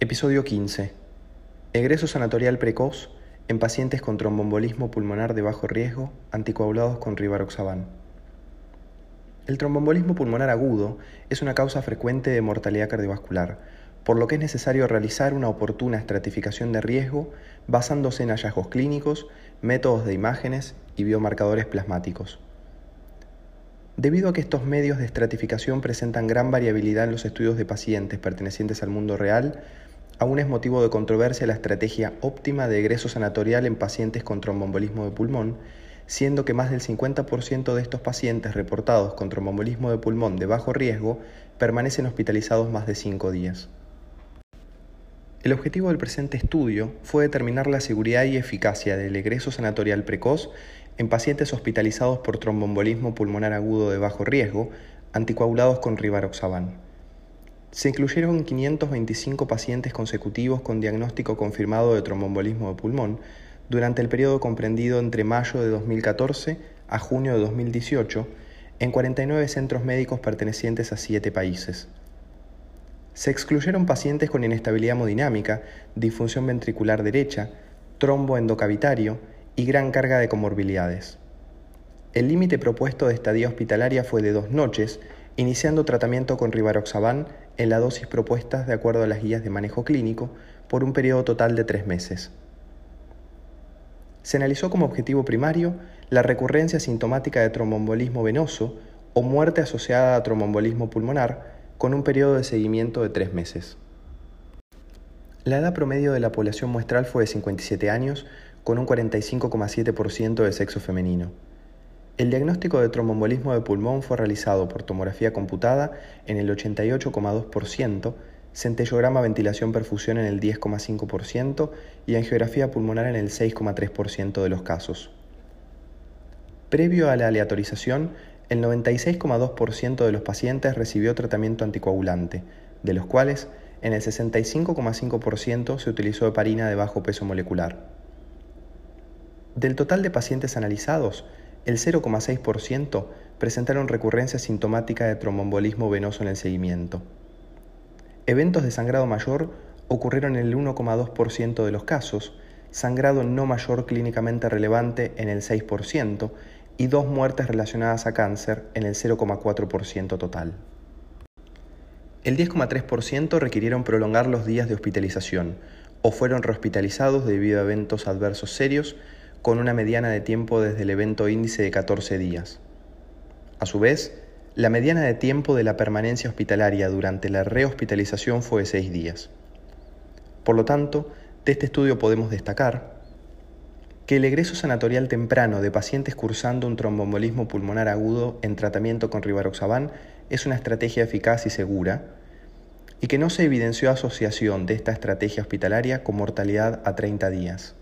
Episodio 15. Egreso sanatorial precoz en pacientes con trombombolismo pulmonar de bajo riesgo anticoagulados con rivaroxaban. El trombombolismo pulmonar agudo es una causa frecuente de mortalidad cardiovascular, por lo que es necesario realizar una oportuna estratificación de riesgo basándose en hallazgos clínicos, métodos de imágenes y biomarcadores plasmáticos. Debido a que estos medios de estratificación presentan gran variabilidad en los estudios de pacientes pertenecientes al mundo real, aún es motivo de controversia la estrategia óptima de egreso sanatorial en pacientes con trombombolismo de pulmón, siendo que más del 50% de estos pacientes reportados con trombombolismo de pulmón de bajo riesgo permanecen hospitalizados más de 5 días. El objetivo del presente estudio fue determinar la seguridad y eficacia del egreso sanatorial precoz en pacientes hospitalizados por trombombolismo pulmonar agudo de bajo riesgo, anticoagulados con rivaroxaban. Se incluyeron 525 pacientes consecutivos con diagnóstico confirmado de trombombolismo de pulmón durante el periodo comprendido entre mayo de 2014 a junio de 2018 en 49 centros médicos pertenecientes a 7 países. Se excluyeron pacientes con inestabilidad hemodinámica, disfunción ventricular derecha, trombo endocavitario y gran carga de comorbilidades. El límite propuesto de estadía hospitalaria fue de dos noches, iniciando tratamiento con rivaroxaban en la dosis propuesta de acuerdo a las guías de manejo clínico por un periodo total de tres meses. Se analizó como objetivo primario la recurrencia sintomática de trombombolismo venoso o muerte asociada a trombombolismo pulmonar con un periodo de seguimiento de tres meses. La edad promedio de la población muestral fue de 57 años, con un 45,7% de sexo femenino. El diagnóstico de trombombolismo de pulmón fue realizado por tomografía computada en el 88,2%, centellograma ventilación-perfusión en el 10,5% y angiografía pulmonar en el 6,3% de los casos. Previo a la aleatorización, el 96,2% de los pacientes recibió tratamiento anticoagulante, de los cuales en el 65,5% se utilizó heparina de bajo peso molecular. Del total de pacientes analizados, el 0,6% presentaron recurrencia sintomática de trombombolismo venoso en el seguimiento. Eventos de sangrado mayor ocurrieron en el 1,2% de los casos, sangrado no mayor clínicamente relevante en el 6% y dos muertes relacionadas a cáncer en el 0,4% total. El 10,3% requirieron prolongar los días de hospitalización o fueron rehospitalizados debido a eventos adversos serios con una mediana de tiempo desde el evento índice de 14 días. A su vez, la mediana de tiempo de la permanencia hospitalaria durante la rehospitalización fue de 6 días. Por lo tanto, de este estudio podemos destacar que el egreso sanatorial temprano de pacientes cursando un trombombolismo pulmonar agudo en tratamiento con rivaroxaban es una estrategia eficaz y segura, y que no se evidenció asociación de esta estrategia hospitalaria con mortalidad a 30 días.